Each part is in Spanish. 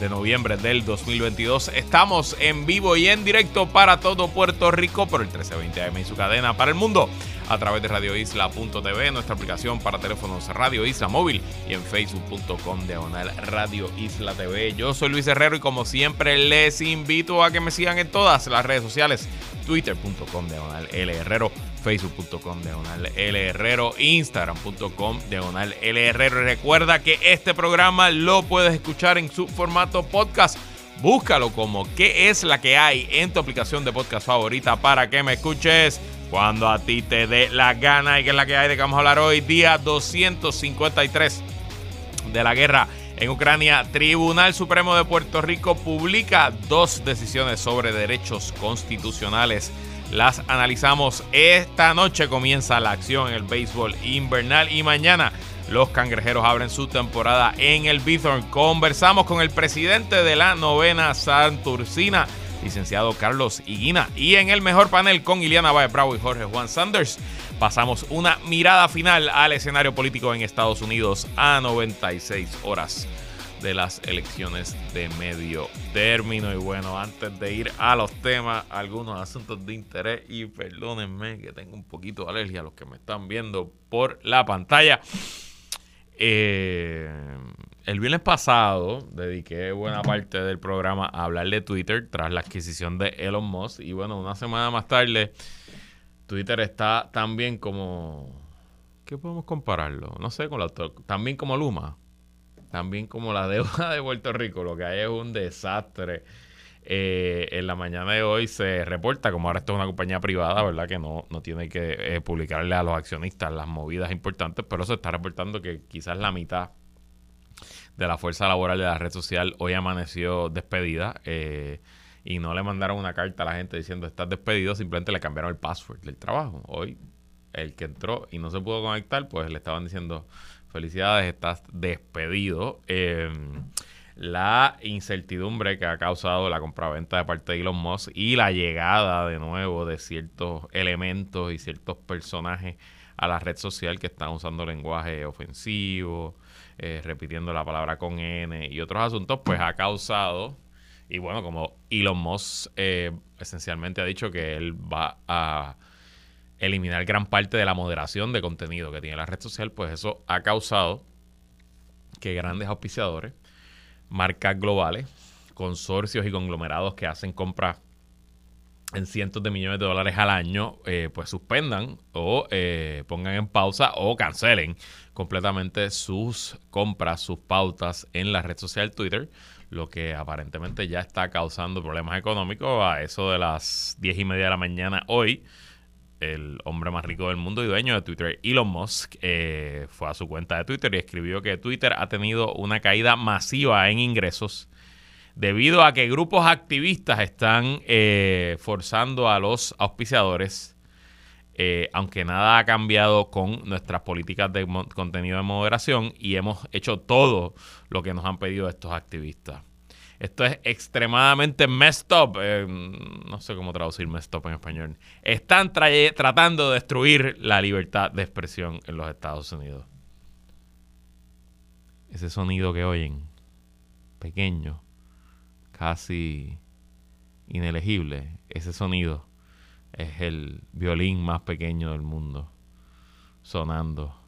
de noviembre del 2022. Estamos en vivo y en directo para todo Puerto Rico por el 1320 AM y su cadena para el mundo a través de radioisla.tv, nuestra aplicación para teléfonos Radio Isla Móvil y en facebook.com diagonal Radio Isla TV. Yo soy Luis Herrero y como siempre les invito a que me sigan en todas las redes sociales, twitter.com diagonal L Herrero, facebook.com diagonal L Herrero, instagram.com diagonal L Herrero. Recuerda que este programa lo puedes escuchar en su formato podcast. Búscalo como qué es la que hay en tu aplicación de podcast favorita para que me escuches cuando a ti te dé la gana y que es la que hay de que vamos a hablar hoy, día 253 de la guerra en Ucrania. Tribunal Supremo de Puerto Rico publica dos decisiones sobre derechos constitucionales. Las analizamos esta noche. Comienza la acción en el béisbol invernal y mañana los cangrejeros abren su temporada en el Bithorn. Conversamos con el presidente de la novena Santurcina licenciado Carlos Higuina. Y en el mejor panel con Iliana Baez Bravo y Jorge Juan Sanders, pasamos una mirada final al escenario político en Estados Unidos a 96 horas de las elecciones de medio término. Y bueno, antes de ir a los temas, algunos asuntos de interés, y perdónenme que tengo un poquito de alergia a los que me están viendo por la pantalla. Eh, el viernes pasado dediqué buena parte del programa a hablar de Twitter tras la adquisición de Elon Musk. Y bueno, una semana más tarde, Twitter está tan bien como. ¿Qué podemos compararlo? No sé, con la. También como Luma. También como la deuda de Puerto Rico. Lo que hay es un desastre. Eh, en la mañana de hoy se reporta, como ahora esto es una compañía privada, ¿verdad? Que no, no tiene que eh, publicarle a los accionistas las movidas importantes, pero se está reportando que quizás la mitad de la fuerza laboral de la red social hoy amaneció despedida eh, y no le mandaron una carta a la gente diciendo estás despedido, simplemente le cambiaron el password del trabajo. Hoy el que entró y no se pudo conectar, pues le estaban diciendo felicidades, estás despedido. Em, la incertidumbre que ha causado la compraventa de parte de Elon Musk y la llegada de nuevo de ciertos elementos y ciertos personajes a la red social que están usando lenguaje ofensivo, eh, repitiendo la palabra con N y otros asuntos, pues ha causado, y bueno, como Elon Musk eh, esencialmente ha dicho que él va a eliminar gran parte de la moderación de contenido que tiene la red social, pues eso ha causado que grandes auspiciadores, marcas globales, consorcios y conglomerados que hacen compras en cientos de millones de dólares al año, eh, pues suspendan o eh, pongan en pausa o cancelen completamente sus compras, sus pautas en la red social Twitter, lo que aparentemente ya está causando problemas económicos a eso de las diez y media de la mañana hoy. El hombre más rico del mundo y dueño de Twitter, Elon Musk, eh, fue a su cuenta de Twitter y escribió que Twitter ha tenido una caída masiva en ingresos debido a que grupos activistas están eh, forzando a los auspiciadores, eh, aunque nada ha cambiado con nuestras políticas de contenido de moderación y hemos hecho todo lo que nos han pedido estos activistas. Esto es extremadamente messed up. Eh, no sé cómo traducir messed up en español. Están tratando de destruir la libertad de expresión en los Estados Unidos. Ese sonido que oyen, pequeño, casi inelegible, ese sonido es el violín más pequeño del mundo sonando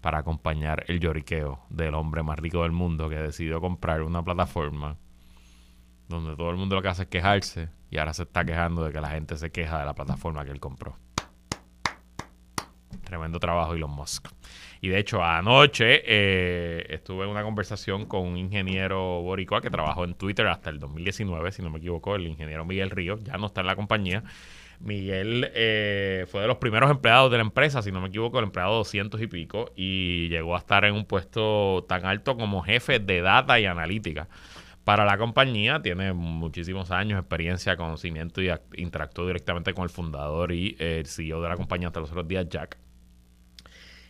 para acompañar el lloriqueo del hombre más rico del mundo que decidió comprar una plataforma donde todo el mundo lo que hace es quejarse y ahora se está quejando de que la gente se queja de la plataforma que él compró. Tremendo trabajo Elon Musk. Y de hecho, anoche eh, estuve en una conversación con un ingeniero boricua que trabajó en Twitter hasta el 2019, si no me equivoco, el ingeniero Miguel Ríos, ya no está en la compañía. Miguel eh, fue de los primeros empleados de la empresa, si no me equivoco, el empleado 200 y pico, y llegó a estar en un puesto tan alto como jefe de data y analítica para la compañía. Tiene muchísimos años de experiencia, conocimiento y interactuó directamente con el fundador y el CEO de la compañía hasta los otros días, Jack.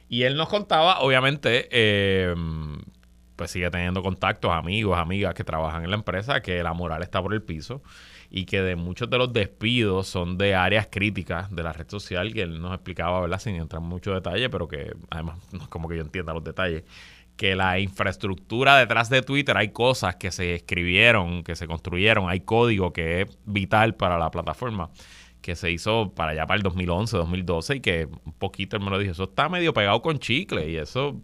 Y él nos contaba, obviamente, eh, pues sigue teniendo contactos, amigos, amigas que trabajan en la empresa, que la moral está por el piso y que de muchos de los despidos son de áreas críticas de la red social, que él nos explicaba, ¿verdad? Sin entrar en mucho detalle, pero que además no es como que yo entienda los detalles que la infraestructura detrás de Twitter hay cosas que se escribieron, que se construyeron, hay código que es vital para la plataforma, que se hizo para allá para el 2011, 2012 y que un poquito él me lo dijo, eso está medio pegado con chicle y eso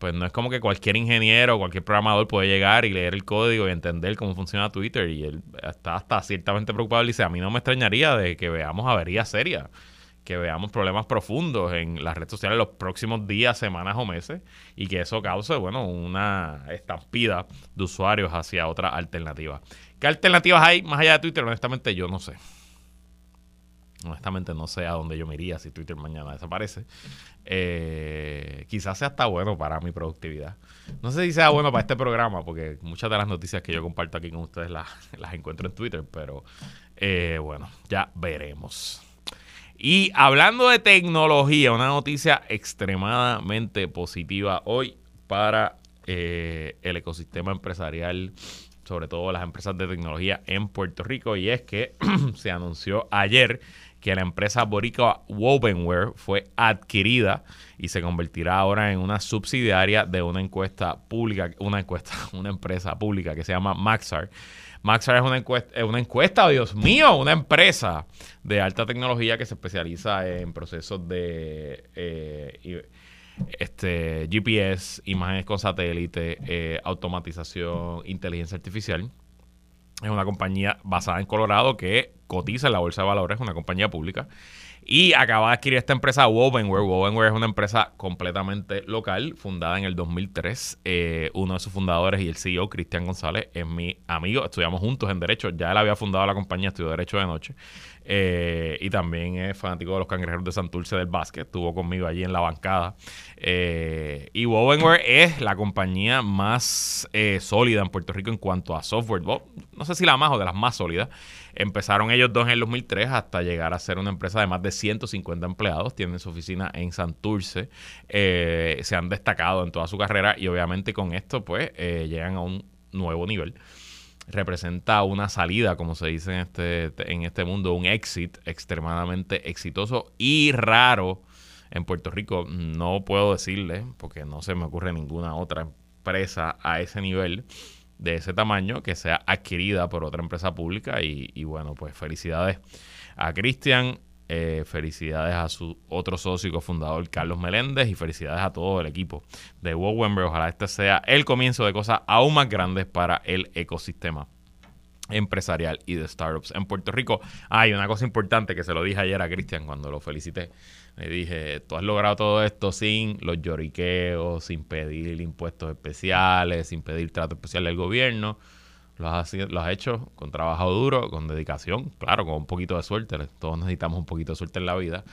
pues no es como que cualquier ingeniero cualquier programador puede llegar y leer el código y entender cómo funciona Twitter y él está hasta ciertamente preocupado y dice, a mí no me extrañaría de que veamos averías serias que veamos problemas profundos en las redes sociales los próximos días, semanas o meses y que eso cause, bueno, una estampida de usuarios hacia otra alternativa. ¿Qué alternativas hay más allá de Twitter? Honestamente yo no sé. Honestamente no sé a dónde yo me iría si Twitter mañana desaparece. Eh, quizás sea hasta bueno para mi productividad. No sé si sea bueno para este programa, porque muchas de las noticias que yo comparto aquí con ustedes las, encuentro en Twitter, pero eh, bueno, ya veremos. Y hablando de tecnología, una noticia extremadamente positiva hoy para eh, el ecosistema empresarial, sobre todo las empresas de tecnología en Puerto Rico, y es que se anunció ayer que la empresa boricua Wovenware fue adquirida y se convertirá ahora en una subsidiaria de una encuesta pública, una encuesta, una empresa pública que se llama Maxar Maxar es una encuesta, una encuesta, Dios mío, una empresa de alta tecnología que se especializa en procesos de eh, este, GPS, imágenes con satélite, eh, automatización, inteligencia artificial. Es una compañía basada en Colorado que cotiza en la bolsa de valores, una compañía pública. Y acaba de adquirir esta empresa Wovenware. Wovenware es una empresa completamente local, fundada en el 2003. Eh, uno de sus fundadores y el CEO, Cristian González, es mi amigo. Estudiamos juntos en Derecho. Ya él había fundado la compañía, estudió Derecho de Noche. Eh, y también es fanático de los cangrejeros de Santurce del básquet. Estuvo conmigo allí en la bancada. Eh, y Wovenware es la compañía más sólida en Puerto Rico en cuanto a software. No sé si la más o de las más sólidas. Empezaron ellos dos en el 2003 hasta llegar a ser una empresa de más de 150 empleados. Tienen su oficina en Santurce. Eh, se han destacado en toda su carrera y obviamente con esto pues eh, llegan a un nuevo nivel. Representa una salida, como se dice en este, en este mundo, un exit extremadamente exitoso y raro en Puerto Rico. No puedo decirle, porque no se me ocurre ninguna otra empresa a ese nivel de ese tamaño que sea adquirida por otra empresa pública y, bueno, pues felicidades a Cristian, eh, felicidades a su otro socio y cofundador Carlos Meléndez y felicidades a todo el equipo de Wowember. Ojalá este sea el comienzo de cosas aún más grandes para el ecosistema empresarial y de startups en Puerto Rico. Hay una cosa importante que se lo dije ayer a Cristian cuando lo felicité. Le dije, tú has logrado todo esto sin los lloriqueos, sin pedir impuestos especiales, sin pedir trato especial del gobierno. Lo has, hecho con trabajo duro, con dedicación, claro, con un poquito de suerte. Todos necesitamos un poquito de suerte en la vida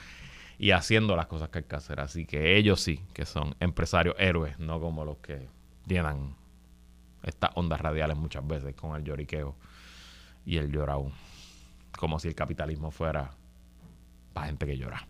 y haciendo las cosas que hay que hacer. Así que ellos sí, que son empresarios héroes, no como los que llenan estas ondas radiales muchas veces con el lloriqueo y el llorado. Como si el capitalismo fuera para gente que llora.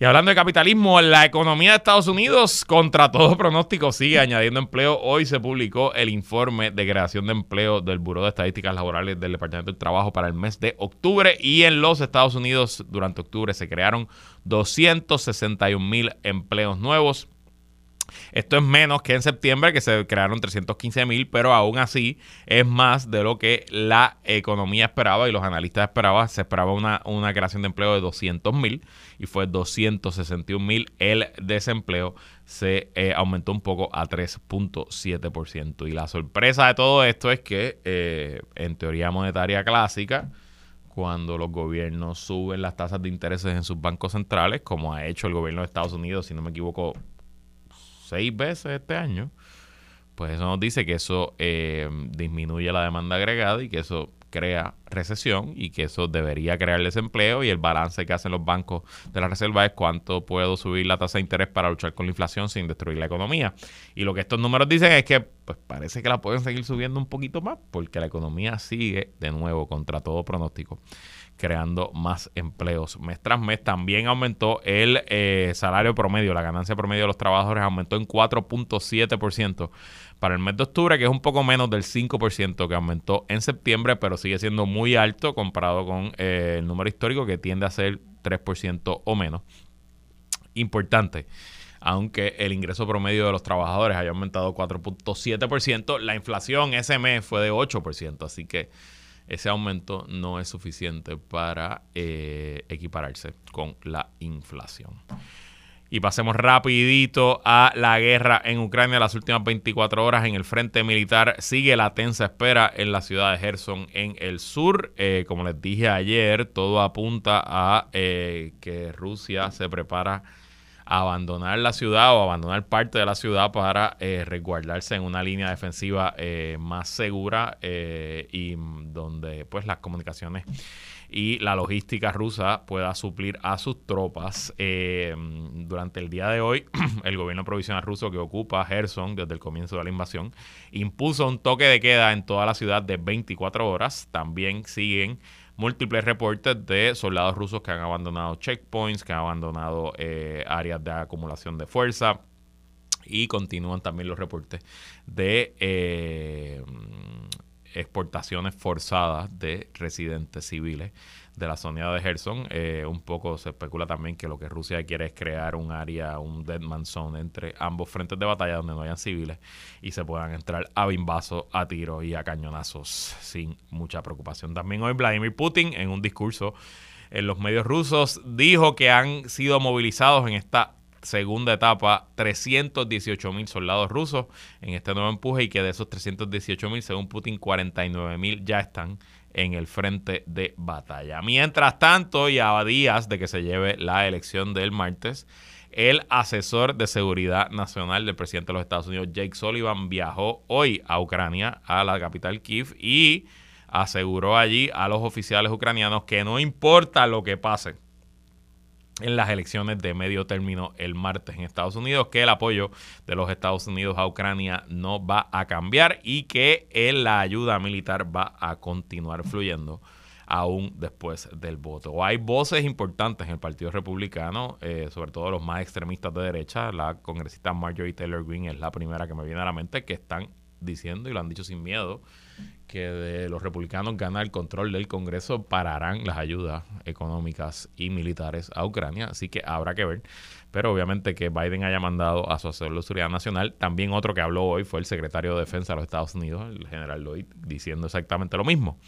Y hablando de capitalismo, la economía de Estados Unidos, contra todo pronóstico, sigue añadiendo empleo. Hoy se publicó el informe de creación de empleo del Buró de Estadísticas Laborales del Departamento del Trabajo para el mes de octubre. Y en los Estados Unidos, durante octubre, se crearon 261 mil empleos nuevos. Esto es menos que en septiembre, que se crearon 315 mil, pero aún así es más de lo que la economía esperaba y los analistas esperaban. Se esperaba una, una creación de empleo de 200 mil y fue 261 mil. El desempleo se eh, aumentó un poco a 3.7%. Y la sorpresa de todo esto es que eh, en teoría monetaria clásica, cuando los gobiernos suben las tasas de intereses en sus bancos centrales, como ha hecho el gobierno de Estados Unidos, si no me equivoco, seis veces este año, pues eso nos dice que eso eh, disminuye la demanda agregada y que eso crea recesión y que eso debería crear desempleo y el balance que hacen los bancos de la reserva es cuánto puedo subir la tasa de interés para luchar con la inflación sin destruir la economía. Y lo que estos números dicen es que pues parece que la pueden seguir subiendo un poquito más porque la economía sigue de nuevo contra todo pronóstico creando más empleos mes tras mes. También aumentó el eh, salario promedio, la ganancia promedio de los trabajadores aumentó en 4.7% para el mes de octubre, que es un poco menos del 5% que aumentó en septiembre, pero sigue siendo muy alto comparado con eh, el número histórico que tiende a ser 3% o menos. Importante aunque el ingreso promedio de los trabajadores haya aumentado 4.7%, la inflación ese mes fue de 8%, así que ese aumento no es suficiente para eh, equipararse con la inflación. Y pasemos rapidito a la guerra en Ucrania. Las últimas 24 horas en el frente militar sigue la tensa espera en la ciudad de Gerson en el sur. Eh, como les dije ayer, todo apunta a eh, que Rusia se prepara abandonar la ciudad o abandonar parte de la ciudad para eh, resguardarse en una línea defensiva eh, más segura eh, y donde pues las comunicaciones y la logística rusa pueda suplir a sus tropas. durante el día de hoy, el gobierno provisional ruso que ocupa Gerson desde el comienzo de la invasión impuso un toque de queda en toda la ciudad de 24 horas. También siguen múltiples reportes de soldados rusos que han abandonado checkpoints, que han abandonado eh, áreas de acumulación de fuerza. Y continúan también los reportes de eh, exportaciones forzadas de residentes civiles de la zona de Gerson. Eh, un poco se especula también que lo que Rusia quiere es crear un área, un dead man zone entre ambos frentes de batalla donde no hayan civiles y se puedan entrar a bimbazos, a tiros y a cañonazos sin mucha preocupación. También hoy Vladimir Putin en un discurso en los medios rusos dijo que han sido movilizados en esta segunda etapa 318 mil soldados rusos en este nuevo empuje y que de esos 318 mil, según Putin, 49 mil ya están en el frente de batalla. Mientras tanto, y a días de que se lleve la elección del martes, el asesor de seguridad nacional del presidente de los Estados Unidos, Jake Sullivan, viajó hoy a Ucrania, a la capital Kiev, y aseguró allí a los oficiales ucranianos que no importa lo que pase en las elecciones de medio término el martes en Estados Unidos, que el apoyo de los Estados Unidos a Ucrania no va a cambiar y que la ayuda militar va a continuar fluyendo aún después del voto. Hay voces importantes en el Partido Republicano, eh, sobre todo los más extremistas de derecha. La congresista Marjorie Taylor Greene es la primera que me viene a la mente, que están diciendo y lo han dicho sin miedo que de los republicanos gana el control del Congreso, pararán las ayudas económicas y militares a Ucrania. Así que habrá que ver. Pero obviamente que Biden haya mandado a su asesor de seguridad nacional. También otro que habló hoy fue el secretario de Defensa de los Estados Unidos, el general Lloyd, diciendo exactamente lo mismo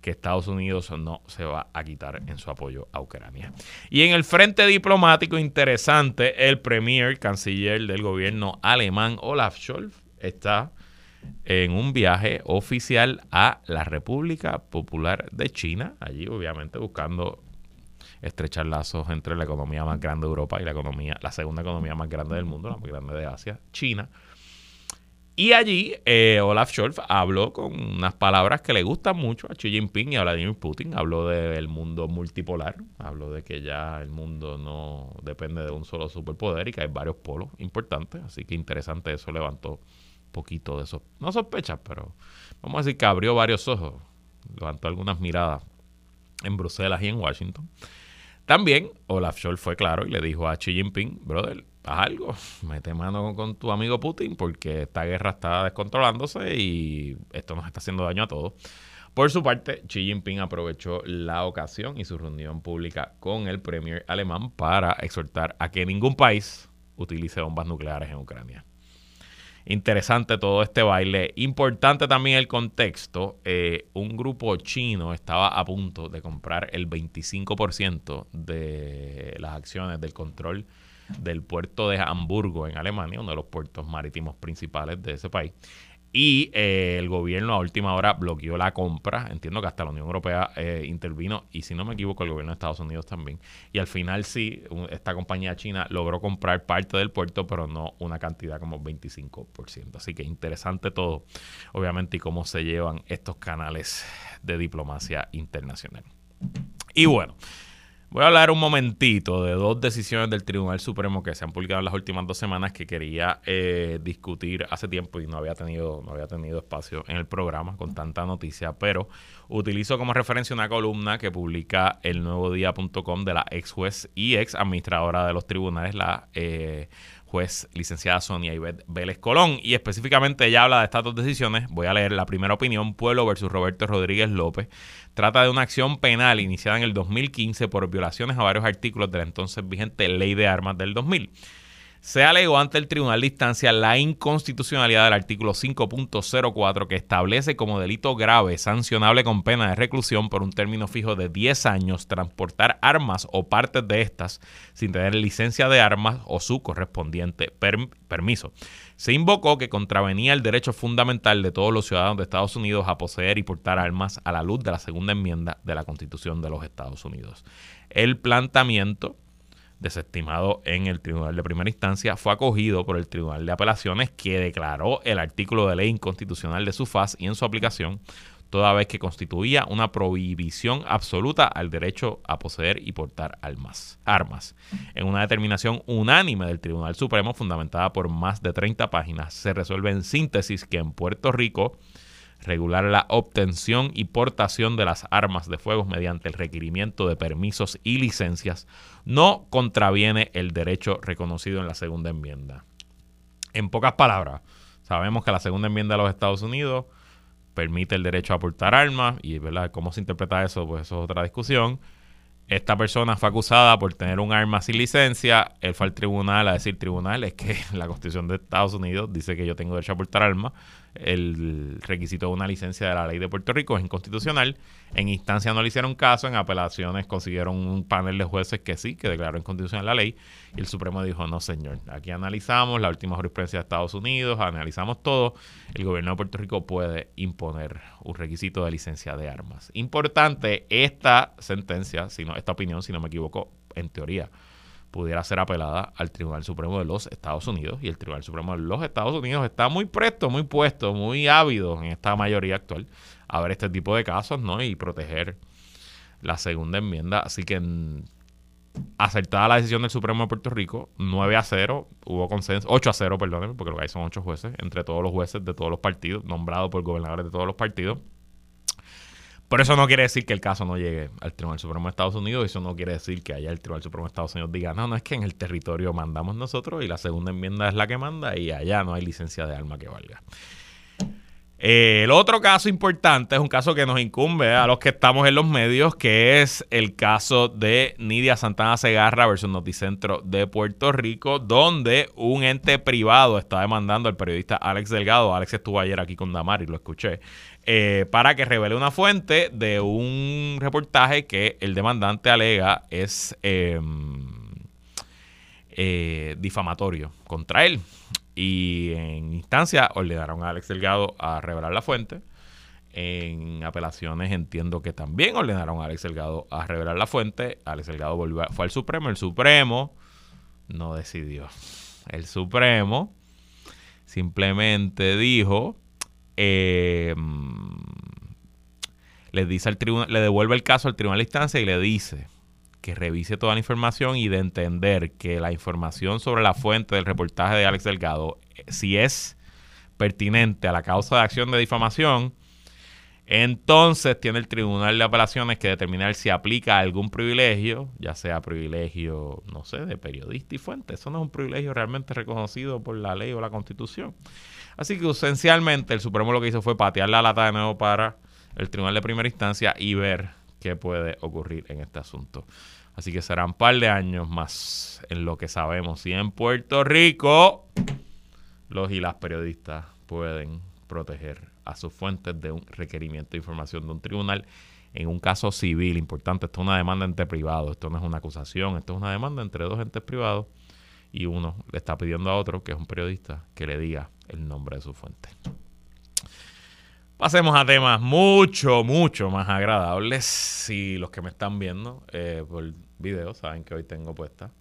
que Estados Unidos no se va a quitar en su apoyo a Ucrania. Y en el frente diplomático interesante, el premier, canciller del gobierno alemán, Olaf Scholz, está en un viaje oficial a la República Popular de China, allí obviamente buscando estrechar lazos entre la economía más grande de Europa y la economía, la segunda economía más grande del mundo, la más grande de Asia, China. Y allí eh, Olaf Scholz habló con unas palabras que le gustan mucho a Xi Jinping y a Vladimir Putin. Habló del mundo multipolar, habló de que ya el mundo no depende de un solo superpoder y que hay varios polos importantes. Así que interesante eso levantó poquito de eso. No sospechas, pero vamos a decir que abrió varios ojos, levantó algunas miradas en Bruselas y en Washington. También Olaf Scholz fue claro y le dijo a Xi Jinping, brother, haz algo, mete mano con tu amigo Putin porque esta guerra está descontrolándose y esto nos está haciendo daño a todos. Por su parte, Xi Jinping aprovechó la ocasión y su reunión pública con el premier alemán para exhortar a que ningún país utilice bombas nucleares en Ucrania. Interesante todo este baile. Importante también el contexto. Eh, un grupo chino estaba a punto de comprar el 25% de las acciones del control del puerto de Hamburgo en Alemania, uno de los puertos marítimos principales de ese país, y eh, el gobierno a última hora bloqueó la compra. Entiendo que hasta la Unión Europea eh, intervino y si no me equivoco el gobierno de Estados Unidos también. Y al final sí, esta compañía china logró comprar parte del puerto, pero no una cantidad como 25%. Así que interesante todo, obviamente, y cómo se llevan estos canales de diplomacia internacional. Y bueno. Voy a hablar un momentito de dos decisiones del Tribunal Supremo que se han publicado en las últimas dos semanas que quería eh, discutir hace tiempo y no había tenido no había tenido espacio en el programa con tanta noticia, pero utilizo como referencia una columna que publica el nuevo día.com de la ex juez y ex administradora de los tribunales, la eh, juez licenciada Sonia Ivette Vélez Colón. Y específicamente ella habla de estas dos decisiones. Voy a leer la primera opinión, Pueblo versus Roberto Rodríguez López. Trata de una acción penal iniciada en el 2015 por violaciones a varios artículos de la entonces vigente Ley de Armas del 2000 se alegó ante el Tribunal de Instancia la inconstitucionalidad del artículo 5.04 que establece como delito grave sancionable con pena de reclusión por un término fijo de 10 años transportar armas o partes de estas sin tener licencia de armas o su correspondiente permiso. Se invocó que contravenía el derecho fundamental de todos los ciudadanos de Estados Unidos a poseer y portar armas a la luz de la segunda enmienda de la Constitución de los Estados Unidos. El planteamiento desestimado en el Tribunal de Primera Instancia, fue acogido por el Tribunal de Apelaciones que declaró el artículo de ley inconstitucional de su faz y en su aplicación, toda vez que constituía una prohibición absoluta al derecho a poseer y portar armas. En una determinación unánime del Tribunal Supremo, fundamentada por más de 30 páginas, se resuelve en síntesis que en Puerto Rico regular la obtención y portación de las armas de fuego mediante el requerimiento de permisos y licencias no contraviene el derecho reconocido en la segunda enmienda. En pocas palabras, sabemos que la segunda enmienda de los Estados Unidos permite el derecho a portar armas y ¿verdad? cómo se interpreta eso, pues eso es otra discusión. Esta persona fue acusada por tener un arma sin licencia. Él fue al tribunal a decir, tribunal, es que la Constitución de Estados Unidos dice que yo tengo derecho a portar armas el requisito de una licencia de la ley de Puerto Rico es inconstitucional. En instancia no le hicieron caso, en apelaciones consiguieron un panel de jueces que sí, que declaró inconstitucional la ley, y el Supremo dijo, no señor, aquí analizamos la última jurisprudencia de Estados Unidos, analizamos todo, el gobierno de Puerto Rico puede imponer un requisito de licencia de armas. Importante esta sentencia, esta opinión, si no me equivoco, en teoría pudiera ser apelada al Tribunal Supremo de los Estados Unidos. Y el Tribunal Supremo de los Estados Unidos está muy presto, muy puesto, muy ávido en esta mayoría actual a ver este tipo de casos, ¿no? Y proteger la segunda enmienda. Así que acertada la decisión del Supremo de Puerto Rico, 9 a 0, hubo consenso, 8 a 0, perdónenme, porque lo que hay son 8 jueces, entre todos los jueces de todos los partidos, nombrados por gobernadores de todos los partidos. Pero eso no quiere decir que el caso no llegue al Tribunal Supremo de Estados Unidos. Eso no quiere decir que allá el Tribunal Supremo de Estados Unidos diga, no, no es que en el territorio mandamos nosotros y la segunda enmienda es la que manda y allá no hay licencia de arma que valga. Eh, el otro caso importante es un caso que nos incumbe a los que estamos en los medios, que es el caso de Nidia Santana Segarra versus Noticentro de Puerto Rico, donde un ente privado está demandando al periodista Alex Delgado. Alex estuvo ayer aquí con Damar y lo escuché. Eh, para que revele una fuente de un reportaje que el demandante alega es em, eh, difamatorio contra él. Y en instancia ordenaron a Alex Delgado a revelar la fuente. En apelaciones entiendo que también ordenaron a Alex Delgado a revelar la fuente. Alex Delgado volvió fue al Supremo. El Supremo no decidió. El Supremo simplemente dijo eh, le dice al tribunal, le devuelve el caso al tribunal de instancia y le dice que revise toda la información y de entender que la información sobre la fuente del reportaje de Alex Delgado, eh, si es pertinente a la causa de acción de difamación, entonces tiene el Tribunal de Apelaciones que determinar si aplica algún privilegio, ya sea privilegio, no sé, de periodista y fuente. Eso no es un privilegio realmente reconocido por la ley o la constitución. Así que esencialmente el Supremo lo que hizo fue patear la lata de nuevo para el Tribunal de Primera Instancia y ver qué puede ocurrir en este asunto. Así que serán un par de años más en lo que sabemos. Si en Puerto Rico los y las periodistas pueden proteger a sus fuentes de un requerimiento de información de un tribunal en un caso civil importante. Esto es una demanda entre privados, esto no es una acusación, esto es una demanda entre dos entes privados y uno le está pidiendo a otro, que es un periodista, que le diga el nombre de su fuente. Pasemos a temas mucho, mucho más agradables. Si los que me están viendo eh, por video saben que hoy tengo puesta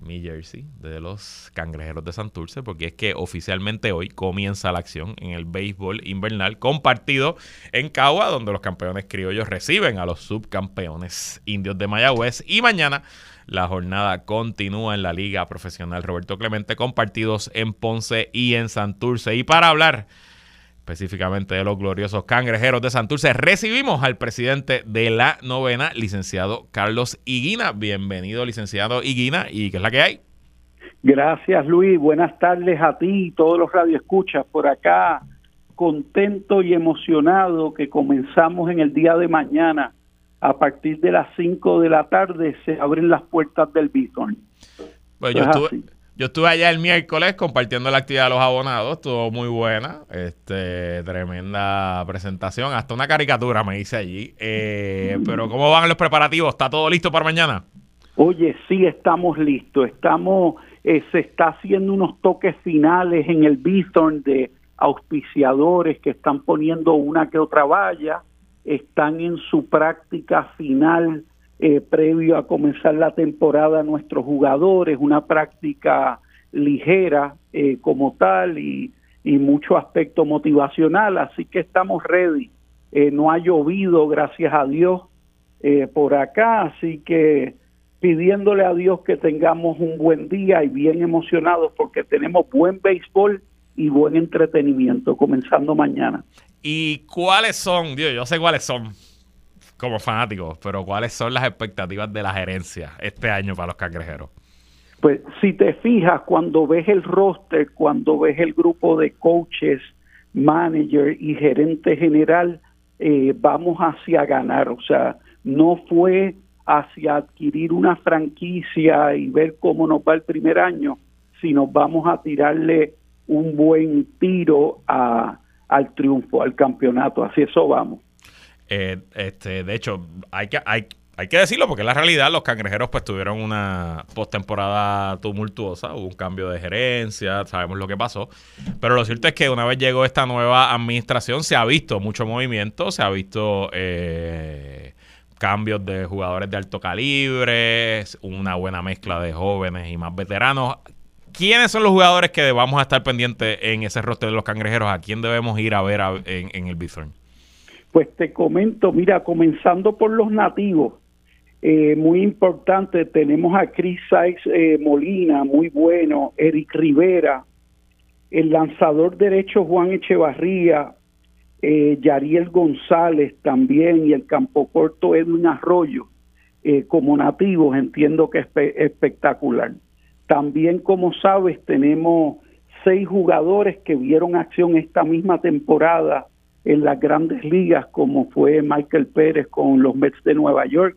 mi jersey de los cangrejeros de Santurce, porque es que oficialmente hoy comienza la acción en el béisbol invernal compartido en Cagua, donde los campeones criollos reciben a los subcampeones indios de Mayagüez. Y mañana la jornada continúa en la Liga Profesional Roberto Clemente, compartidos en Ponce y en Santurce. Y para hablar específicamente de los gloriosos cangrejeros de Santurce, recibimos al presidente de la novena, licenciado Carlos Higuina. Bienvenido, licenciado Higuina, y qué es la que hay. Gracias, Luis. Buenas tardes a ti y todos los radioescuchas por acá. Contento y emocionado que comenzamos en el día de mañana. A partir de las 5 de la tarde se abren las puertas del Bitcoin. Pues yo estuve, yo estuve allá el miércoles compartiendo la actividad de los abonados, estuvo muy buena, este, tremenda presentación, hasta una caricatura me hice allí. Eh, pero ¿cómo van los preparativos? ¿Está todo listo para mañana? Oye, sí, estamos listos. Estamos, eh, se está haciendo unos toques finales en el Bithorn de auspiciadores que están poniendo una que otra valla, están en su práctica final eh, previo a comenzar la temporada nuestros jugadores, una práctica ligera eh, como tal y, mucho aspecto motivacional, así que estamos ready. Eh, no ha llovido, gracias a Dios, por acá, así que pidiéndole a Dios que tengamos un buen día y bien emocionados porque tenemos buen béisbol y buen entretenimiento comenzando mañana. ¿Y cuáles son? Dios, yo sé cuáles son como fanáticos, pero ¿cuáles son las expectativas de la gerencia este año para los cangrejeros? Pues si te fijas, cuando ves el roster, cuando ves el grupo de coaches, manager y gerente general, eh, vamos hacia ganar. O sea, no fue hacia adquirir una franquicia y ver cómo nos va el primer año, sino vamos a tirarle un buen tiro a, al triunfo, al campeonato. Así eso vamos. Eh, este, de hecho, hay que, hay, hay que decirlo porque en la realidad los cangrejeros pues tuvieron una postemporada tumultuosa, hubo un cambio de gerencia, sabemos lo que pasó, pero lo cierto es que una vez llegó esta nueva administración se ha visto mucho movimiento, se ha visto eh, cambios de jugadores de alto calibre, una buena mezcla de jóvenes y más veteranos. ¿Quiénes son los jugadores que vamos a estar pendientes en ese roster de los cangrejeros? ¿A quién debemos ir a ver en, en el Bithorn? Pues te comento, mira, comenzando por los nativos, eh, muy importante, tenemos a Chris Sykes eh, Molina, muy bueno, Eric Rivera, el lanzador derecho Juan Echevarría, eh, Yariel González también y el campo corto Edwin Arroyo, como nativos, entiendo que es espectacular. También, como sabes, tenemos seis jugadores que vieron acción esta misma temporada en las grandes ligas, como fue Michael Pérez con los Mets de Nueva York,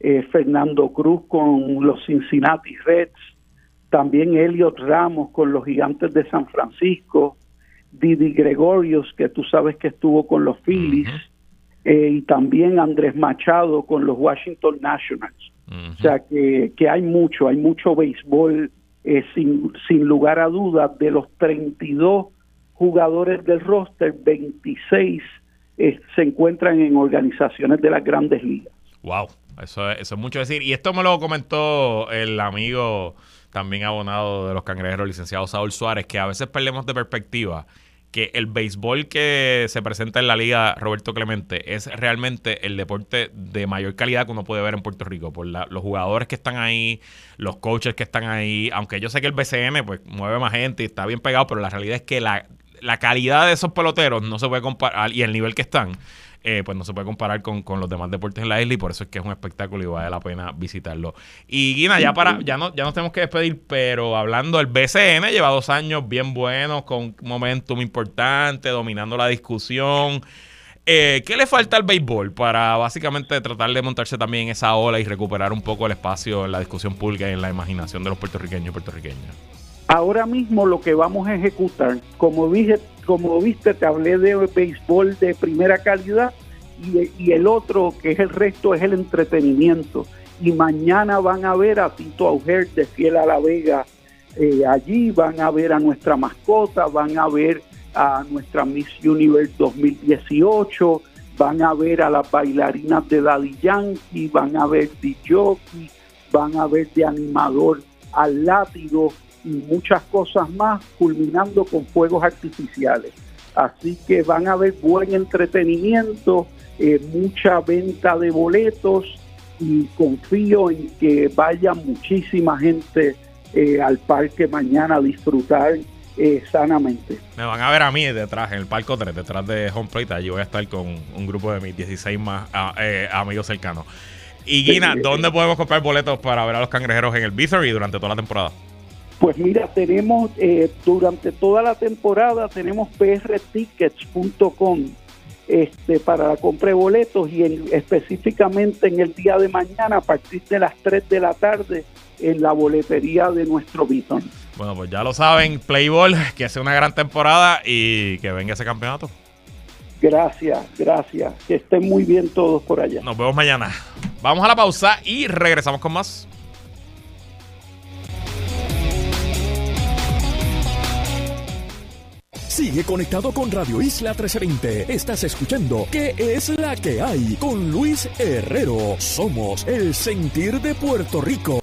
eh, Fernando Cruz con los Cincinnati Reds, también Elliot Ramos con los Gigantes de San Francisco, Didi Gregorius, que tú sabes que estuvo con los Phillies, eh, y también Andrés Machado con los Washington Nationals. O sea que, que hay mucho, hay mucho béisbol, eh, sin, sin lugar a dudas, de los 32 jugadores del roster, 26 eh, se encuentran en organizaciones de las grandes ligas. Wow, eso es, eso es mucho decir. Y esto me lo comentó el amigo también abonado de los cangrejeros, licenciado Saúl Suárez, que a veces perdemos de perspectiva que el béisbol que se presenta en la liga Roberto Clemente es realmente el deporte de mayor calidad que uno puede ver en Puerto Rico, por los jugadores que están ahí, los coaches que están ahí, aunque yo sé que el BCN pues mueve más gente y está bien pegado, pero la realidad es que la, la calidad de esos peloteros no se puede comparar, y el nivel que están, eh, pues no se puede comparar con, los demás deportes en la isla y por eso es que es un espectáculo y vale la pena visitarlo. Y Guina, ya para, ya no, ya nos tenemos que despedir, pero hablando, el BCN lleva dos años bien buenos, con momentum importante, dominando la discusión. Eh, ¿Qué le falta al béisbol para básicamente tratar de montarse también esa ola y recuperar un poco el espacio en la discusión pública y en la imaginación de los puertorriqueños y puertorriqueñas? Ahora mismo lo que vamos a ejecutar, como dije, como viste, te hablé de béisbol de primera calidad y, el otro, que es el resto, es el entretenimiento. Y mañana van a ver a Tito Auger de Fiel a la Vega eh, allí, van a ver a nuestra mascota, van a ver a nuestra Miss Universe 2018, van a ver a las bailarinas de Daddy Yankee, van a ver de jockey, van a ver de animador al látigo y muchas cosas más, culminando con fuegos artificiales. Así que van a ver buen entretenimiento, eh, mucha venta de boletos y confío en que vaya muchísima gente eh, al parque mañana a disfrutar eh, sanamente. Me van a ver a mí detrás, en el Parco 3, detrás de Home Plate. Allí voy a estar con un grupo de mis 16 más ah, amigos cercanos. Y Guina, ¿dónde podemos comprar boletos para ver a los cangrejeros en el y durante toda la temporada? Pues mira, tenemos durante toda la temporada tenemos prtickets.com este, para la compra de boletos y específicamente en el día de mañana a partir de las 3 de la tarde en la boletería de nuestro Bison. Bueno, pues ya lo saben, Playball, que hace una gran temporada y que venga ese campeonato. Gracias, gracias. Que estén muy bien todos por allá. Nos vemos mañana. Vamos a la pausa y regresamos con más. Sigue conectado con Radio Isla 1320. Estás escuchando ¿Qué es la que hay? Con Luis Herrero. Somos el sentir de Puerto Rico.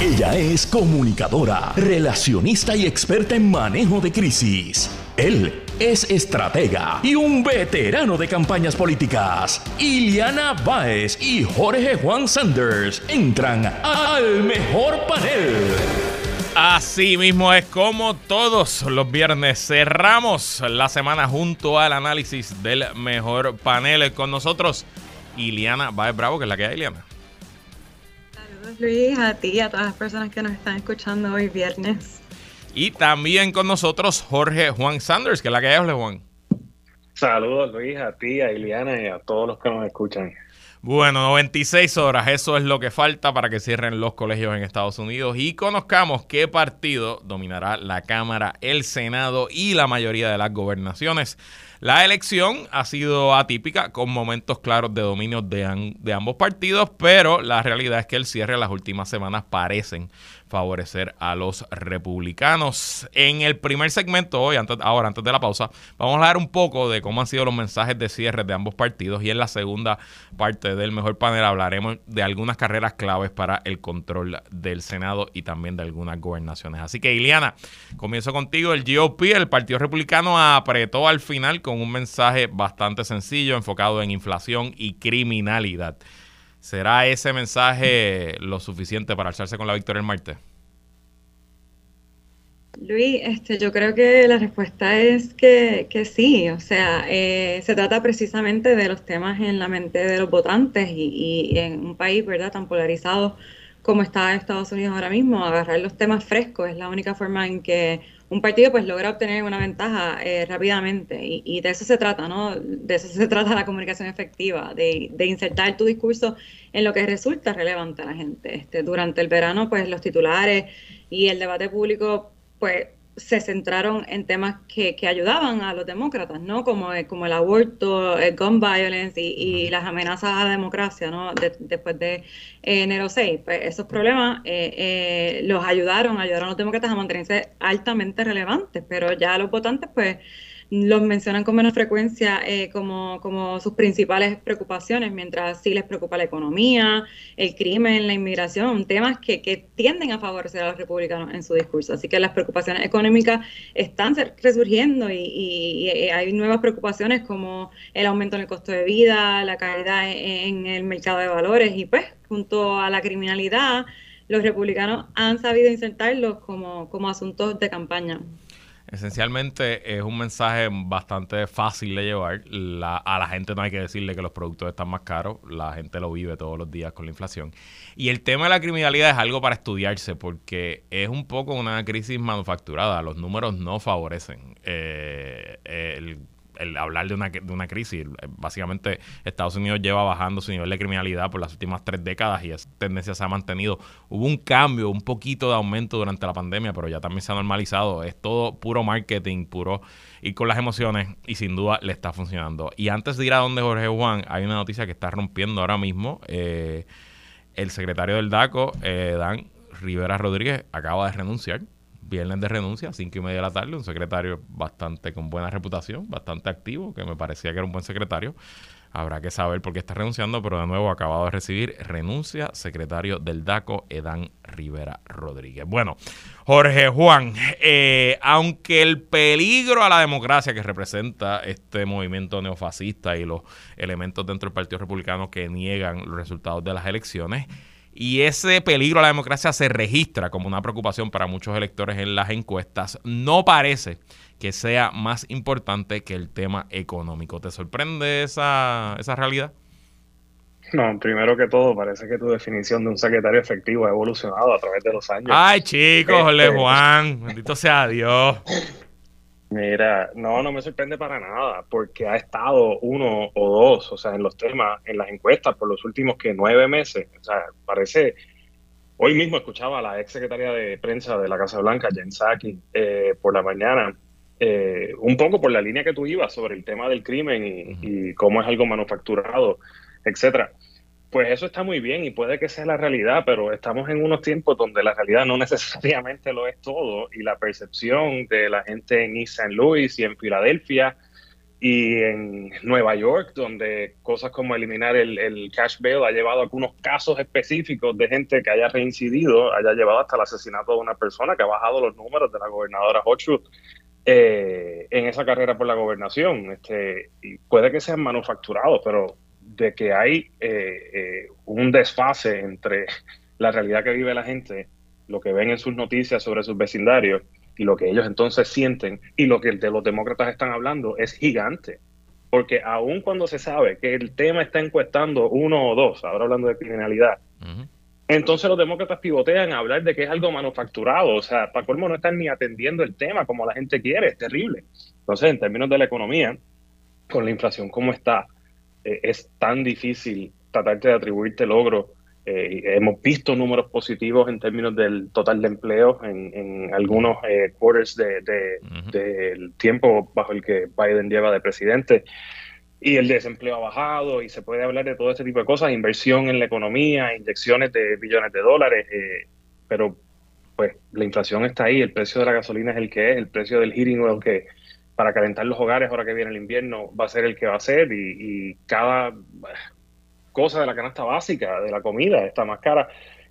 Ella es comunicadora, relacionista y experta en manejo de crisis. Él es estratega y un veterano de campañas políticas. Iliana Báez y Jorge Juan Sanders entran al mejor panel. Así mismo es como todos los viernes cerramos la semana junto al análisis del mejor panel con nosotros. Iliana Baez Bravo, que es la que hay, Iliana. Saludos Luis, a ti y a todas las personas que nos están escuchando hoy viernes. Y también con nosotros Jorge Juan Sanders, que es la que hay, Juan. Saludos Luis, a ti, a Iliana y a todos los que nos escuchan. Bueno, 96 horas, eso es lo que falta para que cierren los colegios en Estados Unidos y conozcamos qué partido dominará la Cámara, el Senado y la mayoría de las gobernaciones. La elección ha sido atípica, con momentos claros de dominio de, de ambos partidos, pero la realidad es que el cierre de las últimas semanas parecen favorecer a los republicanos. En el primer segmento hoy, antes, ahora antes de la pausa, vamos a hablar un poco de cómo han sido los mensajes de cierre de ambos partidos y en la segunda parte del mejor panel hablaremos de algunas carreras claves para el control del Senado y también de algunas gobernaciones. Así que Iliana, comienzo contigo. El GOP, el Partido Republicano, apretó al final con un mensaje bastante sencillo enfocado en inflación y criminalidad. ¿Será ese mensaje lo suficiente para alzarse con la victoria el martes? Luis, este, yo creo que la respuesta es que, sí, o sea, eh, se trata precisamente de los temas en la mente de los votantes y, y, en un país, ¿verdad?, tan polarizado como está Estados Unidos ahora mismo, agarrar los temas frescos es la única forma en que un partido pues logra obtener una ventaja eh, rápidamente y, de eso se trata, ¿no? De eso se trata la comunicación efectiva, de, de, insertar tu discurso en lo que resulta relevante a la gente. Este, durante el verano pues los titulares y el debate público pues se centraron en temas que, que, ayudaban a los demócratas, ¿no? Como, como el aborto, el gun violence y, las amenazas a la democracia, ¿no? después de enero 6. Pues esos problemas eh, eh, los ayudaron, ayudaron a los demócratas a mantenerse altamente relevantes, pero ya los votantes, pues los mencionan con menos frecuencia eh, como, como sus principales preocupaciones, mientras sí les preocupa la economía, el crimen, la inmigración, temas que, que tienden a favorecer a los republicanos en su discurso. Así que las preocupaciones económicas están resurgiendo y, y, hay nuevas preocupaciones como el aumento en el costo de vida, la caída en, en el mercado de valores y pues junto a la criminalidad, los republicanos han sabido insertarlos como, como asuntos de campaña. Esencialmente es un mensaje bastante fácil de llevar. a la gente no hay que decirle que los productos están más caros. La gente lo vive todos los días con la inflación. Y el tema de la criminalidad es algo para estudiarse porque es un poco una crisis manufacturada. Los números no favorecen eh, el hablar de una, de una crisis. Básicamente, Estados Unidos lleva bajando su nivel de criminalidad por las últimas tres décadas y esa tendencia se ha mantenido. Hubo un cambio, un poquito de aumento durante la pandemia, pero ya también se ha normalizado. Es todo puro marketing, puro ir con las emociones y sin duda le está funcionando. Y antes de ir a donde Jorge Juan, hay una noticia que está rompiendo ahora mismo. Eh, el secretario del DACO, eh, Dan Rivera Rodríguez, acaba de renunciar viernes de renuncia, cinco y media de la tarde, un secretario bastante con buena reputación, bastante activo, que me parecía que era un buen secretario. Habrá que saber por qué está renunciando, pero de nuevo acabado de recibir renuncia secretario del DACO, Edán Rivera Rodríguez. Bueno, Jorge Juan, eh, aunque el peligro a la democracia que representa este movimiento neofascista y los elementos dentro del Partido Republicano que niegan los resultados de las elecciones, y ese peligro a la democracia se registra como una preocupación para muchos electores en las encuestas, no parece que sea más importante que el tema económico. ¿Te sorprende esa, esa realidad? No, primero que todo, parece que tu definición de un secretario efectivo ha evolucionado a través de los años. Ay, chicos, Jorge este, Juan, bendito sea Dios. Mira, no, no me sorprende para nada, porque ha estado uno o dos, o sea, en los temas, en las encuestas por los últimos que nueve meses. O sea, parece. Hoy mismo escuchaba a la ex secretaria de prensa de la Casa Blanca, Jen Psaki, eh, por la mañana, eh, un poco por la línea que tú ibas sobre el tema del crimen y, y cómo es algo manufacturado, etcétera. Pues eso está muy bien y puede que sea la realidad, pero estamos en unos tiempos donde la realidad no necesariamente lo es todo y la percepción de la gente en East St. Louis y en Filadelfia y en Nueva York, donde cosas como eliminar el, cash bail ha llevado a algunos casos específicos de gente que haya reincidido, haya llevado hasta el asesinato de una persona que ha bajado los números de la gobernadora Hochul eh, en esa carrera por la gobernación. Este, y puede que sean manufacturados, pero de que hay eh, eh, un desfase entre la realidad que vive la gente, lo que ven en sus noticias sobre sus vecindarios y lo que ellos entonces sienten y lo que de los demócratas están hablando es gigante. Porque aun cuando se sabe que el tema está encuestando uno o dos, ahora hablando de criminalidad, entonces los demócratas pivotean a hablar de que es algo manufacturado. O sea, para colmo no están ni atendiendo el tema como la gente quiere, es terrible. Entonces, en términos de la economía, con la inflación como está, eh, es tan difícil tratarte de atribuirte logro. Eh, hemos visto números positivos en términos del total de empleo en, algunos eh, quarters del de, tiempo bajo el que Biden lleva de presidente. Y el desempleo ha bajado y se puede hablar de todo este tipo de cosas, inversión en la economía, inyecciones de billones de dólares, pero pues la inflación está ahí, el precio de la gasolina es el que es, el precio del heating oil que para calentar los hogares ahora que viene el invierno va a ser el que va a ser y, cada cosa de la canasta básica, de la comida, está más cara.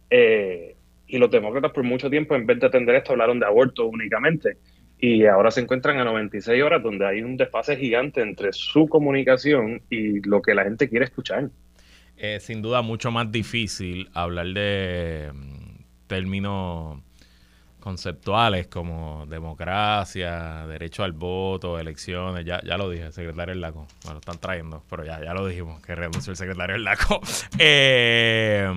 Eh, y los demócratas por mucho tiempo, en vez de atender esto, hablaron de aborto únicamente. Y ahora se encuentran a 96 horas donde hay un desfase gigante entre su comunicación y lo que la gente quiere escuchar. Es sin duda mucho más difícil hablar de mm, términos conceptuales como democracia, derecho al voto, elecciones, ya, ya lo dije, el secretario del LACO, bueno, lo están trayendo, pero ya, ya lo dijimos, que renunció el secretario del LACO. Eh,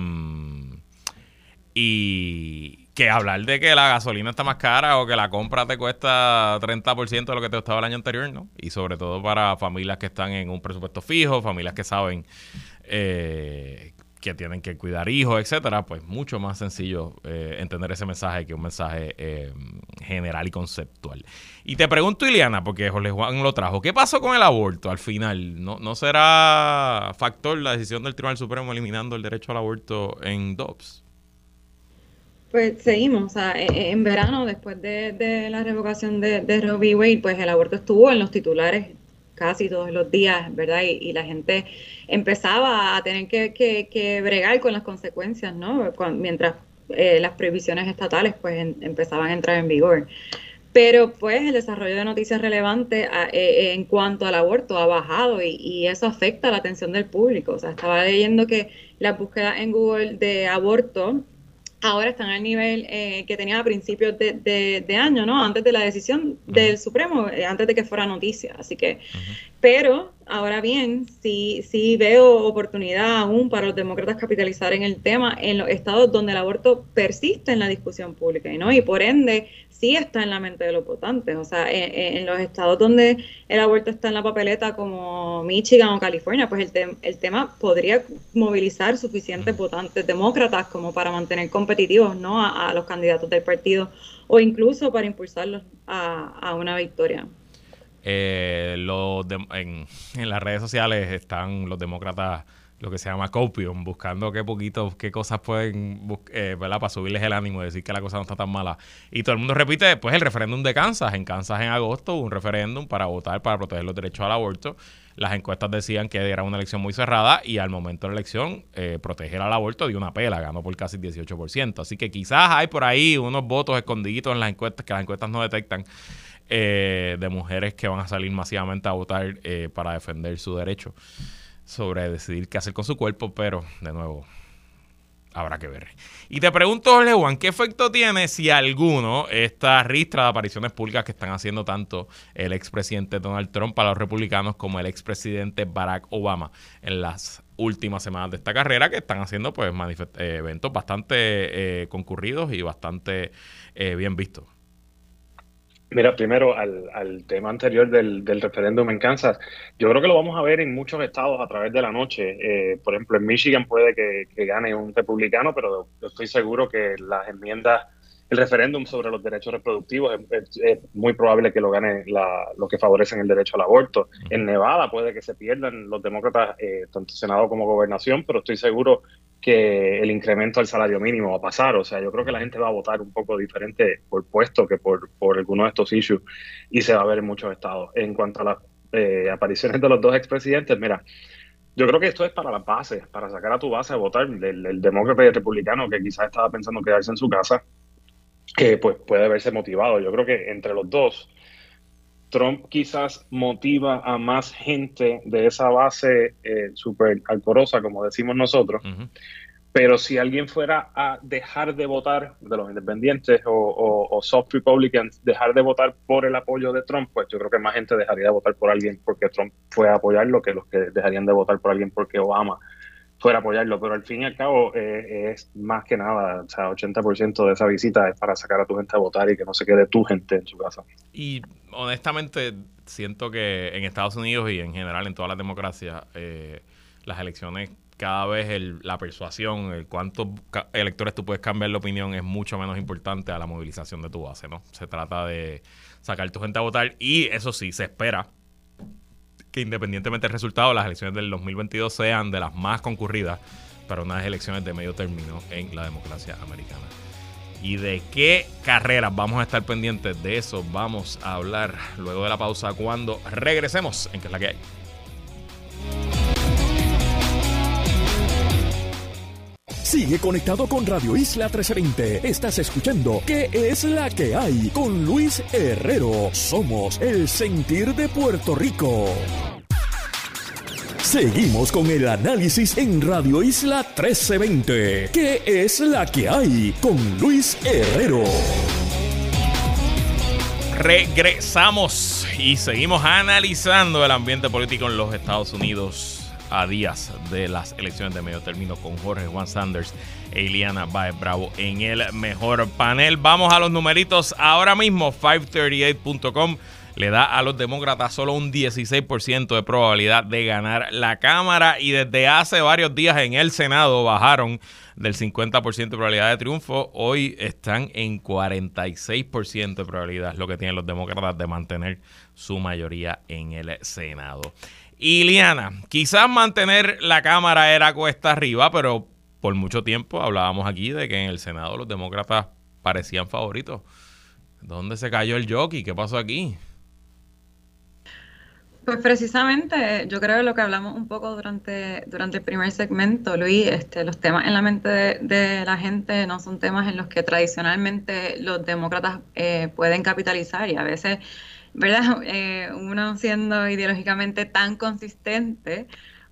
y que hablar de que la gasolina está más cara o que la compra te cuesta 30% de lo que te costaba el año anterior, ¿no? Y sobre todo para familias que están en un presupuesto fijo, familias que saben eh, que tienen que cuidar hijos, etcétera, pues mucho más sencillo eh, entender ese mensaje que un mensaje eh, general y conceptual. Y te pregunto, Iliana, porque Jorge Juan lo trajo, ¿qué pasó con el aborto al final? ¿No, ¿No será factor la decisión del Tribunal Supremo eliminando el derecho al aborto en Dobbs? Pues seguimos, o sea, e, e, en verano, después de, la revocación de, de Roe v. Wade, pues el aborto estuvo en los titulares casi todos los días, ¿verdad? Y, la gente empezaba a tener que, bregar con las consecuencias, ¿no? mientras eh, las previsiones estatales pues empezaban a entrar en vigor. Pero pues el desarrollo de noticias relevantes eh, eh, en cuanto al aborto ha bajado y, y, eso afecta la atención del público. O sea, estaba leyendo que las búsquedas en Google de aborto ahora están al nivel eh, que tenía a principios de, año, ¿no? Antes de la decisión del Supremo, eh, antes de que fuera noticia. Así que, pero ahora bien, sí, sí veo oportunidad aún para los demócratas capitalizar en el tema en los estados donde el aborto persiste en la discusión pública, ¿no? Y por ende, sí está en la mente de los votantes. O sea, en, los estados donde el aborto está en la papeleta, como Michigan o California, pues el, el tema podría movilizar suficientes votantes demócratas como para mantener competitivos ¿no? a, los candidatos del partido o incluso para impulsarlos a, una victoria. Eh, en, en las redes sociales están los demócratas lo que se llama copium, buscando qué poquito, qué cosas pueden, eh, ¿verdad? Para subirles el ánimo y decir que la cosa no está tan mala. Y todo el mundo repite después el referéndum de Kansas. En Kansas en agosto hubo un referéndum para votar para proteger los derechos al aborto. Las encuestas decían que era una elección muy cerrada y al momento de la elección eh, proteger al aborto dio una pela, ganó por casi 18%. Así que quizás hay por ahí unos votos escondiditos en las encuestas que las encuestas no detectan. Eh, de mujeres que van a salir masivamente a votar eh, para defender su derecho sobre decidir qué hacer con su cuerpo, pero de nuevo, habrá que ver. Y te pregunto, Juan, ¿qué efecto tiene, si alguno, esta ristra de apariciones públicas que están haciendo tanto el expresidente Donald Trump para los republicanos como el expresidente Barack Obama en las últimas semanas de esta carrera, que están haciendo pues eh, eventos bastante concurridos y bastante bien vistos? Mira, primero al, al tema anterior del, del, referéndum en Kansas, yo creo que lo vamos a ver en muchos estados a través de la noche. Eh, por ejemplo, en Michigan puede que, que, gane un republicano, pero yo estoy seguro que las enmiendas, el referéndum sobre los derechos reproductivos es, muy probable que lo gane la, los que favorecen el derecho al aborto. En Nevada puede que se pierdan los demócratas, eh, tanto Senado como gobernación, pero estoy seguro que el incremento al salario mínimo va a pasar. O sea, yo creo que la gente va a votar un poco diferente por puesto que por, por algunos de estos issues y se va a ver en muchos estados. En cuanto a las eh, apariciones de los dos expresidentes, mira, yo creo que esto es para las bases, para sacar a tu base a votar, el, demócrata y el republicano que quizás estaba pensando quedarse en su casa, que pues puede verse motivado. Yo creo que entre los dos Trump quizás motiva a más gente de esa base eh, súper alcorosa, como decimos nosotros. Pero si alguien fuera a dejar de votar de los independientes o, soft Republicans, dejar de votar por el apoyo de Trump, pues yo creo que más gente dejaría de votar por alguien porque Trump fue a apoyarlo que los que dejarían de votar por alguien porque Obama fuera apoyarlo, pero al fin y al cabo eh, es más que nada, o sea, 80% de esa visita es para sacar a tu gente a votar y que no se quede tu gente en su casa. Y honestamente siento que en Estados Unidos y en general en todas las democracias, eh, las elecciones cada vez el, la persuasión, el cuántos electores tú puedes cambiar la opinión es mucho menos importante a la movilización de tu base, ¿no? Se trata de sacar tu gente a votar y eso sí, se espera que independientemente del resultado, las elecciones del 2022 sean de las más concurridas para unas elecciones de medio término en la democracia americana. ¿Y de qué carreras vamos a estar pendientes? De eso vamos a hablar luego de la pausa cuando regresemos en que es la que hay. Sigue conectado con Radio Isla 1320. Estás escuchando ¿Qué es la que hay? Con Luis Herrero. Somos el sentir de Puerto Rico. Seguimos con el análisis en Radio Isla 1320. ¿Qué es la que hay? Con Luis Herrero. Regresamos y seguimos analizando el ambiente político en los Estados Unidos a días de las elecciones de medio término con Jorge Juan Sanders e Iliana Baez Bravo en el mejor panel. Vamos a los numeritos ahora mismo. 538.com le da a los demócratas solo un 16% de probabilidad de ganar la Cámara y desde hace varios días en el Senado bajaron del 50% de probabilidad de triunfo. Hoy están en 46% de probabilidad, lo que tienen los demócratas de mantener su mayoría en el Senado. Iliana, quizás mantener la Cámara era cuesta arriba, pero por mucho tiempo hablábamos aquí de que en el Senado los demócratas parecían favoritos. ¿Dónde se cayó el jockey? ¿Qué pasó aquí? Pues precisamente, yo creo lo que hablamos un poco durante, durante el primer segmento, Luis, este, los temas en la mente de, la gente no son temas en los que tradicionalmente los demócratas eh, pueden capitalizar y a veces ¿verdad? Eh, uno siendo ideológicamente tan consistente,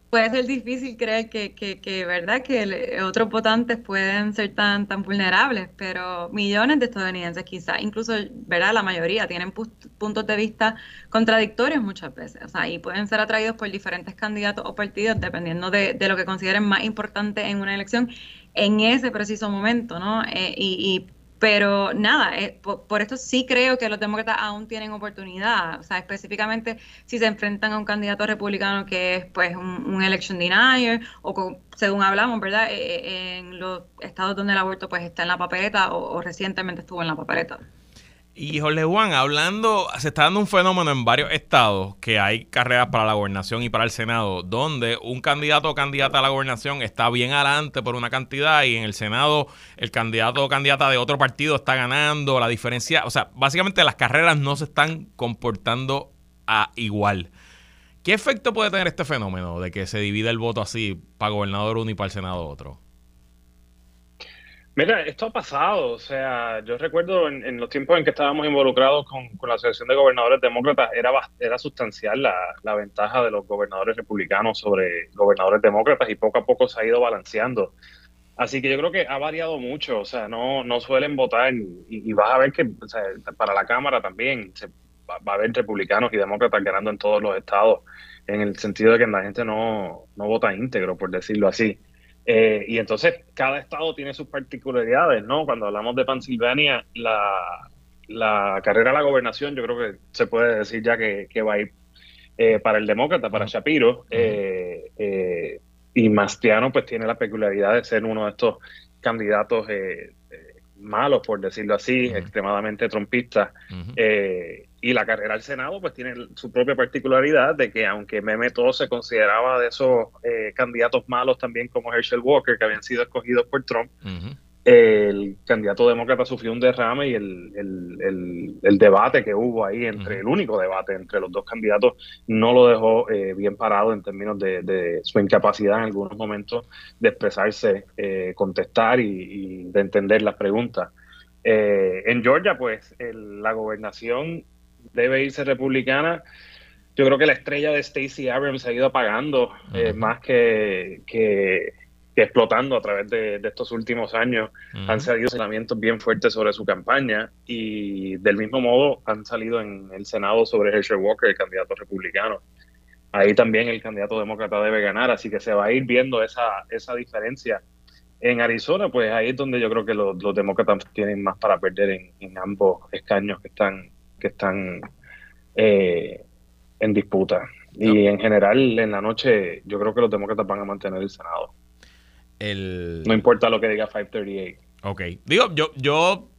puede ser difícil creer que, que, ¿verdad? Que otros votantes pueden ser tan, tan vulnerables, pero millones de estadounidenses quizás, incluso, ¿verdad? La mayoría tienen puntos de vista contradictorios muchas veces, o sea, y pueden ser atraídos por diferentes candidatos o partidos dependiendo de, de lo que consideren más importante en una elección en ese preciso momento, ¿no? Eh, y pero nada, eh, por, esto sí creo que los demócratas aún tienen oportunidad. O sea, específicamente si se enfrentan a un candidato republicano que es pues un, election denier o según hablamos, ¿verdad? Eh, eh, en los estados donde el aborto pues está en la papeleta o, recientemente estuvo en la papeleta. Y Jorge Juan, hablando, se está dando un fenómeno en varios estados que hay carreras para la gobernación y para el Senado, donde un candidato o candidata a la gobernación está bien adelante por una cantidad y en el Senado el candidato o candidata de otro partido está ganando. La diferencia, o sea, básicamente las carreras no se están comportando a igual. ¿Qué efecto puede tener este fenómeno de que se divida el voto así para gobernador uno y para el Senado otro? Mira, esto ha pasado, o sea, yo recuerdo en, los tiempos en que estábamos involucrados con, la Asociación de Gobernadores Demócratas, era, era sustancial la, ventaja de los gobernadores republicanos sobre gobernadores demócratas y poco a poco se ha ido balanceando. Así que yo creo que ha variado mucho, o sea, no, no suelen votar y, vas a ver que para la Cámara también se, va, a haber republicanos y demócratas ganando en todos los estados, en el sentido de que la gente no, no vota íntegro, por decirlo así. Eh, y entonces cada estado tiene sus particularidades, ¿no? Cuando hablamos de Pensilvania, la, la carrera a la gobernación yo creo que se puede decir ya que, va a ir eh, para el demócrata, para Shapiro. Eh, y Mastiano pues tiene la peculiaridad de ser uno de estos candidatos malos, por decirlo así, extremadamente trompistas. Y la carrera al Senado pues tiene su propia particularidad de que aunque Meme todo se consideraba de esos eh, candidatos malos también como Herschel Walker que habían sido escogidos por Trump, el candidato demócrata sufrió un derrame y el, el, debate que hubo ahí entre, el único debate entre los dos candidatos no lo dejó eh, bien parado en términos de, su incapacidad en algunos momentos de expresarse, eh, contestar y, de entender las preguntas. en Georgia, pues la gobernación debe irse republicana. Yo creo que la estrella de Stacey Abrams ha ido apagando eh, más que, que, explotando a través de, estos últimos años. Han salido señalamientos bien fuertes sobre su campaña y del mismo modo han salido en el Senado sobre Herschel Walker, el candidato republicano. Ahí también el candidato demócrata debe ganar, así que se va a ir viendo esa, esa diferencia. En Arizona, pues ahí es donde yo creo que los, demócratas tienen más para perder en, en ambos escaños que están que están eh, en disputa. Y en general, en la noche, yo creo que los demócratas van a mantener el Senado. El... No importa lo que diga 538. Ok. Digo, yo, yo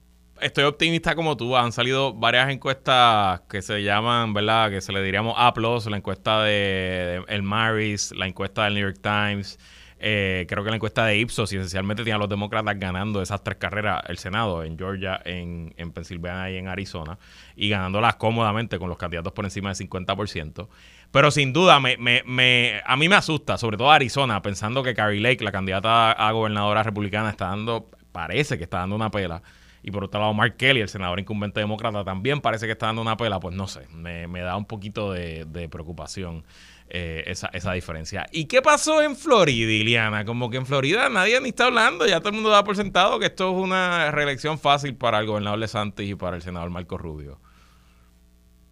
estoy optimista como tú. Han salido varias encuestas que se llaman, ¿verdad? Que se le diríamos A+, la encuesta de, El Maris, la encuesta del New York Times. Eh, creo que la encuesta de Ipsos y esencialmente tiene a los demócratas ganando esas tres carreras, el Senado, en Georgia, en, en Pensilvania y en Arizona, y ganándolas cómodamente con los candidatos por encima del 50%. Pero sin duda, me, me, me, a mí me asusta, sobre todo Arizona, pensando que Carrie Lake, la candidata a gobernadora republicana, está dando, parece que está dando una pela. Y por otro lado, Mark Kelly, el senador incumbente demócrata, también parece que está dando una pela. Pues no sé, me, da un poquito de preocupación. Eh, esa, esa diferencia. ¿Y qué pasó en Florida, Iliana? Como que en Florida nadie ni está hablando, ya todo el mundo da por sentado que esto es una reelección fácil para el gobernador de Santos y para el senador Marco Rubio.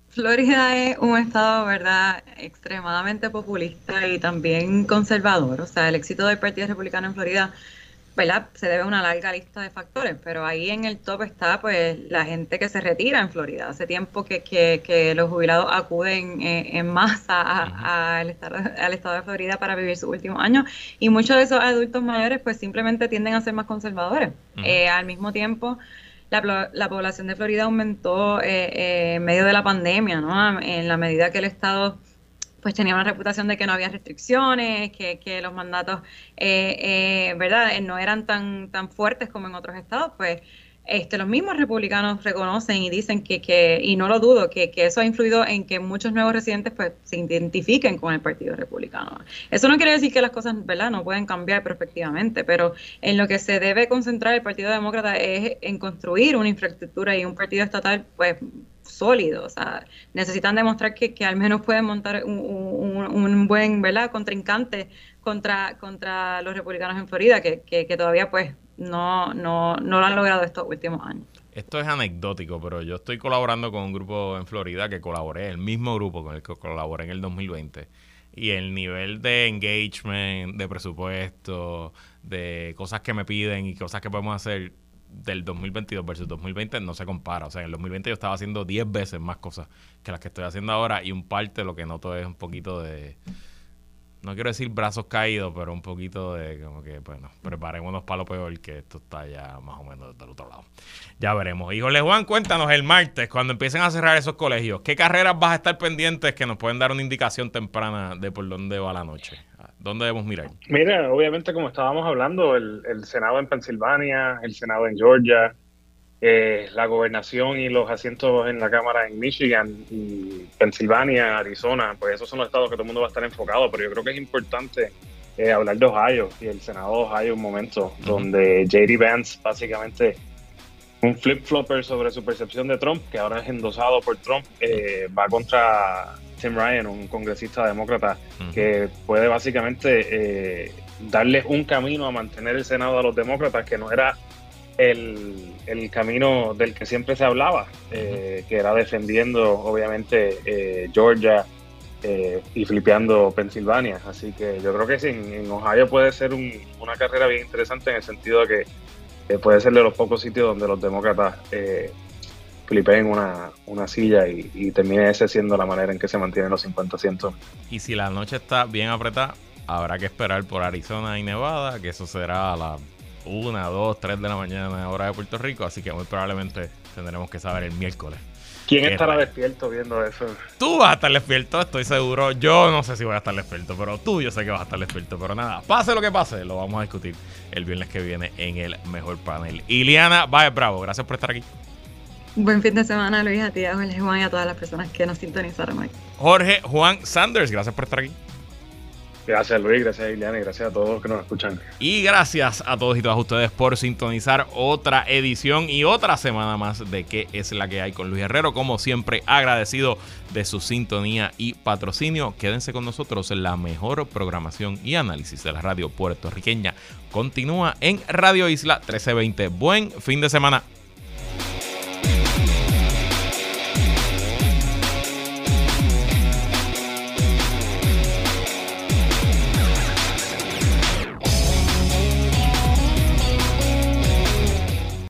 Florida es un estado, ¿verdad?, extremadamente populista y también conservador. O sea, el éxito del Partido Republicano en Florida ¿verdad? Se debe a una larga lista de factores, pero ahí en el top está pues la gente que se retira en Florida. Hace tiempo que, que, los jubilados acuden eh, en masa al, estado, al estado de Florida para vivir sus últimos años y muchos de esos adultos mayores pues simplemente tienden a ser más conservadores. Eh, al mismo tiempo, la, la, población de Florida aumentó eh, en medio de la pandemia, ¿no? En la medida que el Estado pues tenía una reputación de que no había restricciones, que, los mandatos, eh, eh, ¿verdad?, eh, no eran tan, tan fuertes como en otros estados, pues este, los mismos republicanos reconocen y dicen que, que y no lo dudo, que, que, eso ha influido en que muchos nuevos residentes pues se identifiquen con el Partido Republicano. Eso no quiere decir que las cosas, ¿verdad?, no pueden cambiar perfectivamente, pero en lo que se debe concentrar el Partido Demócrata es en construir una infraestructura y un partido estatal, pues sólido, o sea, necesitan demostrar que, que al menos pueden montar un, un, buen, ¿verdad?, contrincante contra, contra los republicanos en Florida, que, que, todavía pues no, no, no lo han logrado estos últimos años. Esto es anecdótico, pero yo estoy colaborando con un grupo en Florida que colaboré, el mismo grupo con el que colaboré en el 2020. Y el nivel de engagement, de presupuesto, de cosas que me piden y cosas que podemos hacer, del 2022 versus 2020 no se compara. O sea, en el 2020 yo estaba haciendo 10 veces más cosas que las que estoy haciendo ahora y un parte lo que noto es un poquito de... no quiero decir brazos caídos, pero un poquito de como que, bueno, preparémonos para lo peor, que esto está ya más o menos del otro lado. Ya veremos. Híjole, Juan, cuéntanos el martes, cuando empiecen a cerrar esos colegios, ¿qué carreras vas a estar pendientes que nos pueden dar una indicación temprana de por dónde va la noche? ¿Dónde debemos mirar? Mira, obviamente, como estábamos hablando, el, el Senado en Pensilvania, el Senado en Georgia, eh, la gobernación y los asientos en la Cámara en Michigan y Pensilvania, Arizona, pues esos son los estados que todo el mundo va a estar enfocado, pero yo creo que es importante eh, hablar de Ohio y el Senado de Ohio un momento, donde JD Vance básicamente un flip-flopper sobre su percepción de Trump, que ahora es endosado por Trump, eh, va contra Tim Ryan, un congresista demócrata, que puede básicamente darle un camino a mantener el Senado a los demócratas, que no era el, el camino del que siempre se hablaba, eh, que era defendiendo obviamente eh, Georgia eh, y flipeando Pensilvania. Así que yo creo que sí, en, Ohio puede ser una carrera bien interesante en el sentido de que puede ser de los pocos sitios donde los demócratas flipeen una, una silla y, y, termine ese siendo la manera en que se mantienen los 50 asientos. Y si la noche está bien apretada, habrá que esperar por Arizona y Nevada, que eso será a la una, dos, tres de la mañana hora de Puerto Rico, así que muy probablemente tendremos que saber el miércoles. ¿Quién estará despierto viendo eso? Tú vas a estar despierto, estoy seguro. Yo no sé si voy a estar despierto, pero tú yo sé que vas a estar despierto. Pero nada, pase lo que pase, lo vamos a discutir el viernes que viene en el mejor panel. Iliana vaya Bravo, gracias por estar aquí. Buen fin de semana, Luis, a ti, a Juan y a todas las personas que nos sintonizaron hoy. Jorge Juan Sanders, gracias por estar aquí. Gracias Luis, gracias Ileana y gracias a todos los que nos escuchan. Y gracias a todos y todas ustedes por sintonizar otra edición y otra semana más de qué es la que hay con Luis Herrero. Como siempre, agradecido de su sintonía y patrocinio. Quédense con nosotros en la mejor programación y análisis de la radio puertorriqueña. Continúa en Radio Isla 1320. Buen fin de semana.